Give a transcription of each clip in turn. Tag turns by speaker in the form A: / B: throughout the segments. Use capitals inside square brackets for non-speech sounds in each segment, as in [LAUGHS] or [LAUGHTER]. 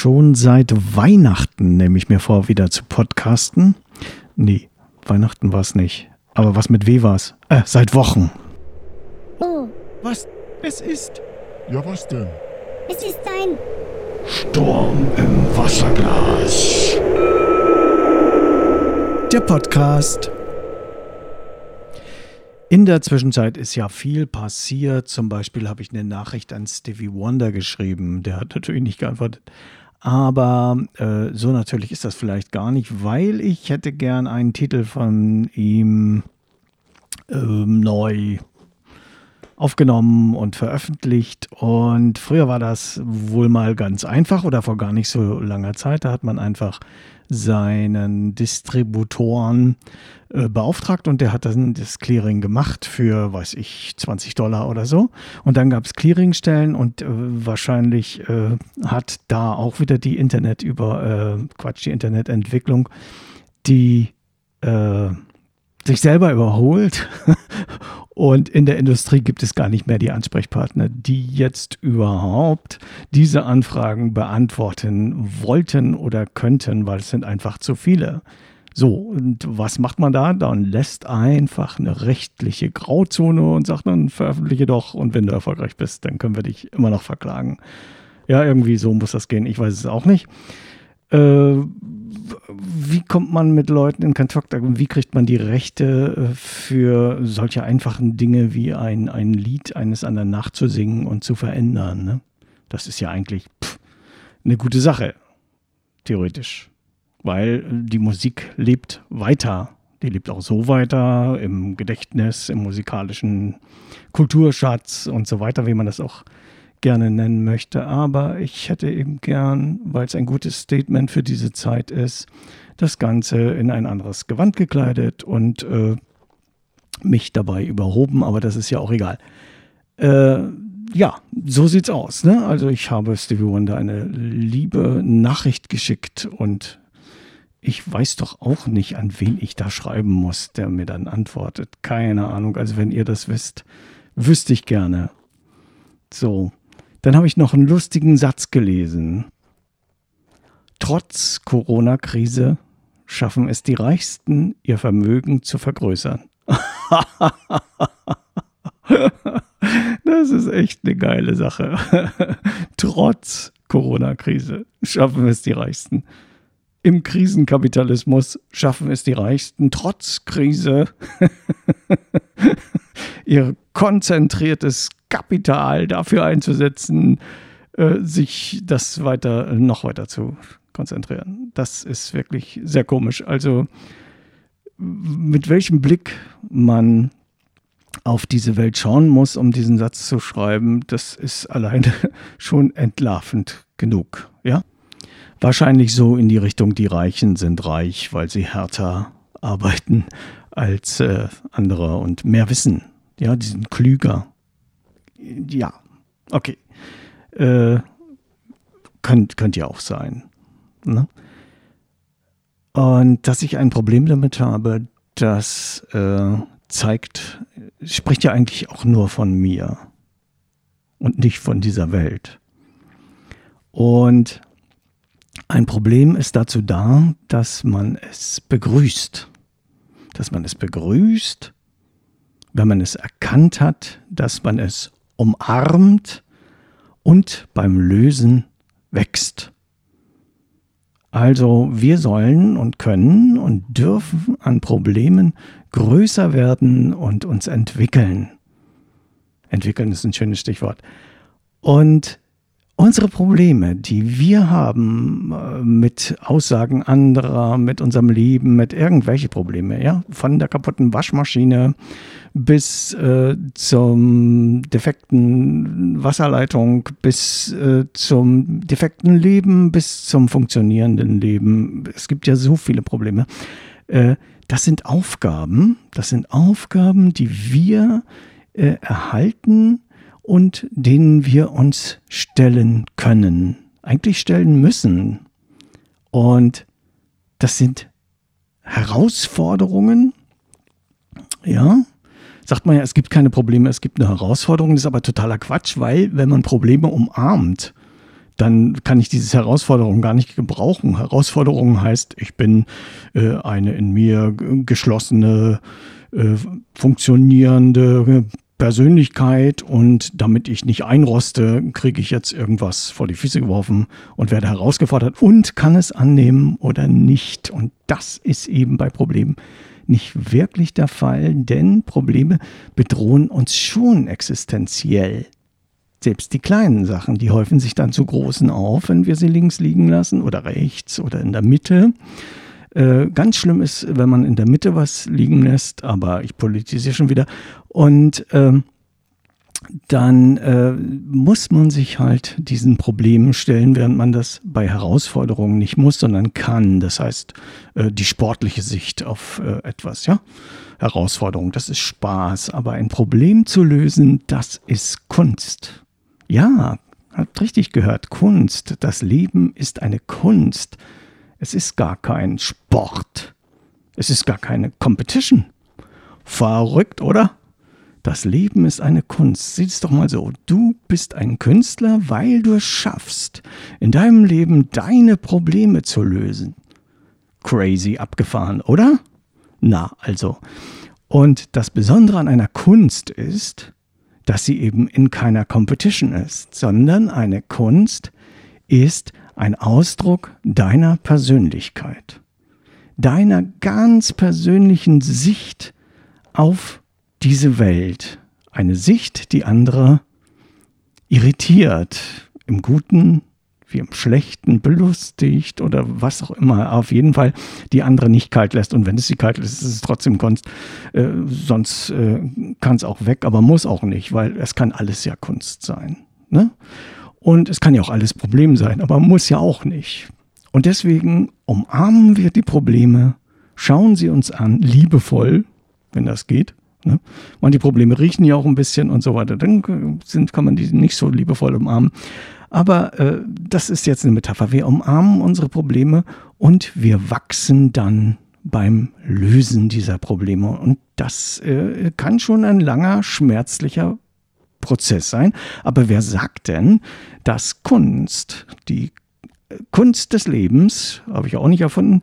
A: Schon seit Weihnachten nehme ich mir vor, wieder zu podcasten. Nee, Weihnachten war es nicht. Aber was mit W war es? Äh, seit Wochen.
B: Oh,
A: Was? Es ist
C: Ja, was denn?
B: es ist ein
A: Sturm im Wasserglas. Der Podcast. In der Zwischenzeit ist ja viel passiert. Zum Beispiel habe ich eine Nachricht an Stevie Wonder geschrieben. Der hat natürlich nicht geantwortet. Aber äh, so natürlich ist das vielleicht gar nicht, weil ich hätte gern einen Titel von ihm ähm, neu aufgenommen und veröffentlicht. Und früher war das wohl mal ganz einfach oder vor gar nicht so langer Zeit. Da hat man einfach seinen Distributoren äh, beauftragt und der hat dann das Clearing gemacht für, weiß ich, 20 Dollar oder so. Und dann gab es Clearingstellen und äh, wahrscheinlich äh, hat da auch wieder die Internet über, äh, Quatsch, die Internetentwicklung, die äh, sich selber überholt. [LAUGHS] Und in der Industrie gibt es gar nicht mehr die Ansprechpartner, die jetzt überhaupt diese Anfragen beantworten wollten oder könnten, weil es sind einfach zu viele. So, und was macht man da? Dann lässt einfach eine rechtliche Grauzone und sagt dann, veröffentliche doch und wenn du erfolgreich bist, dann können wir dich immer noch verklagen. Ja, irgendwie so muss das gehen. Ich weiß es auch nicht. Äh, wie kommt man mit Leuten in Kontakt? Wie kriegt man die Rechte äh, für solche einfachen Dinge wie ein, ein Lied eines anderen nachzusingen und zu verändern? Ne? Das ist ja eigentlich pff, eine gute Sache, theoretisch. Weil die Musik lebt weiter. Die lebt auch so weiter im Gedächtnis, im musikalischen Kulturschatz und so weiter, wie man das auch gerne nennen möchte. Aber ich hätte eben gern, weil es ein gutes Statement für diese Zeit ist, das Ganze in ein anderes Gewand gekleidet und äh, mich dabei überhoben. Aber das ist ja auch egal. Äh, ja, so sieht's aus. Ne? Also ich habe Stevie Wonder eine liebe Nachricht geschickt und ich weiß doch auch nicht, an wen ich da schreiben muss, der mir dann antwortet. Keine Ahnung. Also wenn ihr das wisst, wüsste ich gerne. So, dann habe ich noch einen lustigen Satz gelesen. Trotz Corona-Krise schaffen es die Reichsten, ihr Vermögen zu vergrößern. [LAUGHS] das ist echt eine geile Sache. [LAUGHS] Trotz Corona-Krise schaffen es die Reichsten. Im Krisenkapitalismus schaffen es die Reichsten trotz Krise [LAUGHS] ihr konzentriertes Kapital dafür einzusetzen, äh, sich das weiter, noch weiter zu konzentrieren. Das ist wirklich sehr komisch. Also mit welchem Blick man auf diese Welt schauen muss, um diesen Satz zu schreiben, das ist alleine [LAUGHS] schon entlarvend genug, ja? Wahrscheinlich so in die Richtung, die Reichen sind reich, weil sie härter arbeiten als äh, andere und mehr wissen. Ja, die sind klüger. Ja, okay. Äh, könnt, könnt ja auch sein. Ne? Und dass ich ein Problem damit habe, das äh, zeigt, spricht ja eigentlich auch nur von mir und nicht von dieser Welt. Und ein Problem ist dazu da, dass man es begrüßt. Dass man es begrüßt, wenn man es erkannt hat, dass man es umarmt und beim Lösen wächst. Also wir sollen und können und dürfen an Problemen größer werden und uns entwickeln. Entwickeln ist ein schönes Stichwort. Und unsere Probleme, die wir haben äh, mit Aussagen anderer, mit unserem Leben, mit irgendwelche Probleme, ja, von der kaputten Waschmaschine bis äh, zum defekten Wasserleitung, bis äh, zum defekten Leben, bis zum funktionierenden Leben. Es gibt ja so viele Probleme. Äh, das sind Aufgaben, das sind Aufgaben, die wir äh, erhalten und denen wir uns stellen können, eigentlich stellen müssen. Und das sind Herausforderungen, ja, sagt man ja, es gibt keine Probleme, es gibt eine Herausforderung, das ist aber totaler Quatsch, weil wenn man Probleme umarmt, dann kann ich diese Herausforderung gar nicht gebrauchen. Herausforderung heißt, ich bin äh, eine in mir geschlossene, äh, funktionierende Persönlichkeit und damit ich nicht einroste, kriege ich jetzt irgendwas vor die Füße geworfen und werde herausgefordert und kann es annehmen oder nicht. Und das ist eben bei Problemen nicht wirklich der Fall, denn Probleme bedrohen uns schon existenziell. Selbst die kleinen Sachen, die häufen sich dann zu großen auf, wenn wir sie links liegen lassen oder rechts oder in der Mitte. Äh, ganz schlimm ist, wenn man in der Mitte was liegen lässt, aber ich politisiere schon wieder. Und ähm, dann äh, muss man sich halt diesen Problemen stellen, während man das bei Herausforderungen nicht muss, sondern kann. Das heißt, äh, die sportliche Sicht auf äh, etwas, ja. Herausforderung, das ist Spaß, aber ein Problem zu lösen, das ist Kunst. Ja, habt richtig gehört, Kunst. Das Leben ist eine Kunst. Es ist gar kein Sport. Es ist gar keine Competition. Verrückt, oder? Das Leben ist eine Kunst. Sieh es doch mal so. Du bist ein Künstler, weil du es schaffst, in deinem Leben deine Probleme zu lösen. Crazy abgefahren, oder? Na, also. Und das Besondere an einer Kunst ist, dass sie eben in keiner Competition ist, sondern eine Kunst ist ein Ausdruck deiner Persönlichkeit, deiner ganz persönlichen Sicht auf diese Welt. Eine Sicht, die andere irritiert, im Guten wie im Schlechten, belustigt oder was auch immer. Auf jeden Fall die andere nicht kalt lässt. Und wenn es sie kalt lässt, ist es trotzdem Kunst. Äh, sonst äh, kann es auch weg, aber muss auch nicht, weil es kann alles ja Kunst sein. Ne? Und es kann ja auch alles Problem sein, aber muss ja auch nicht. Und deswegen umarmen wir die Probleme, schauen sie uns an, liebevoll, wenn das geht. Ne? Manche Probleme riechen ja auch ein bisschen und so weiter. Dann sind, kann man die nicht so liebevoll umarmen. Aber äh, das ist jetzt eine Metapher. Wir umarmen unsere Probleme und wir wachsen dann beim Lösen dieser Probleme. Und das äh, kann schon ein langer, schmerzlicher Prozess sein. Aber wer sagt denn, dass Kunst, die Kunst des Lebens, habe ich auch nicht erfunden,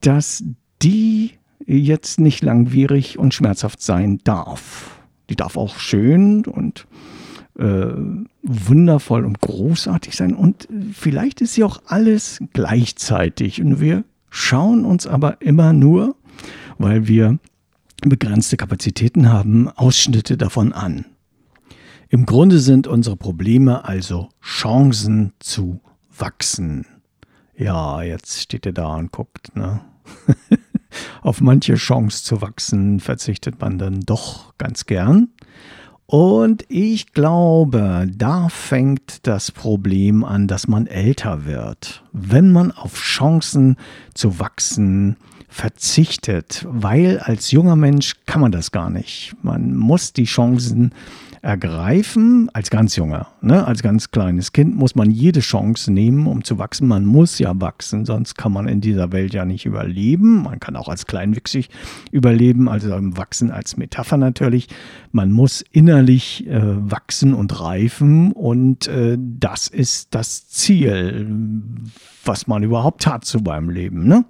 A: dass die jetzt nicht langwierig und schmerzhaft sein darf. Die darf auch schön und äh, wundervoll und großartig sein. Und vielleicht ist sie auch alles gleichzeitig. Und wir schauen uns aber immer nur, weil wir begrenzte Kapazitäten haben, Ausschnitte davon an. Im Grunde sind unsere Probleme also Chancen zu wachsen. Ja, jetzt steht er da und guckt, ne? [LAUGHS] Auf manche Chance zu wachsen verzichtet man dann doch ganz gern. Und ich glaube, da fängt das Problem an, dass man älter wird. Wenn man auf Chancen zu wachsen verzichtet, weil als junger Mensch kann man das gar nicht. Man muss die Chancen ergreifen als ganz junger, ne? als ganz kleines Kind muss man jede Chance nehmen, um zu wachsen. Man muss ja wachsen, sonst kann man in dieser Welt ja nicht überleben. Man kann auch als kleinwüchsig überleben, also im Wachsen als Metapher natürlich. Man muss innerlich äh, wachsen und reifen und äh, das ist das Ziel, was man überhaupt hat zu beim Leben. Ne?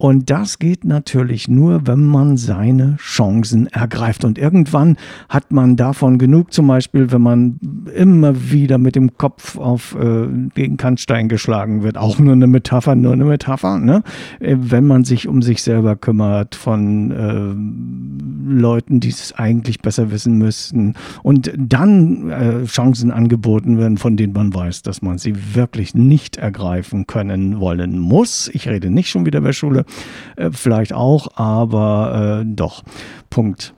A: Und das geht natürlich nur, wenn man seine Chancen ergreift. Und irgendwann hat man davon genug, zum Beispiel, wenn man immer wieder mit dem Kopf auf äh, gegen Kantstein geschlagen wird. Auch nur eine Metapher, nur eine Metapher. Ne? Äh, wenn man sich um sich selber kümmert von äh, Leuten, die es eigentlich besser wissen müssten. Und dann äh, Chancen angeboten werden, von denen man weiß, dass man sie wirklich nicht ergreifen können wollen muss. Ich rede nicht schon wieder über Schule. Äh, vielleicht auch, aber äh, doch. Punkt.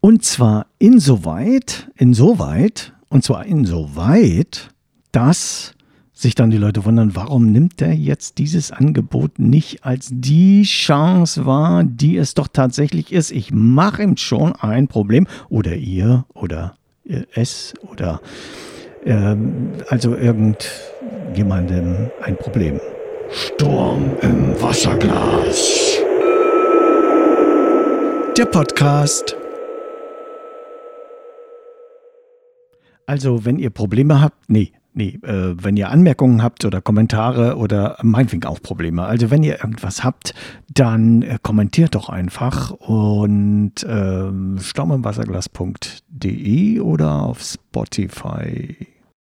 A: Und zwar insoweit, insoweit, und zwar insoweit, dass sich dann die Leute wundern, warum nimmt er jetzt dieses Angebot nicht als die Chance wahr, die es doch tatsächlich ist. Ich mache ihm schon ein Problem oder ihr oder es oder äh, also irgendjemandem ein Problem.
C: Sturm im Wasserglas.
A: Der Podcast. Also, wenn ihr Probleme habt, nee, Nee, äh, wenn ihr Anmerkungen habt oder Kommentare oder meinetwegen auch Probleme. Also wenn ihr irgendwas habt, dann äh, kommentiert doch einfach und äh, staumimwasserglas.de oder auf Spotify.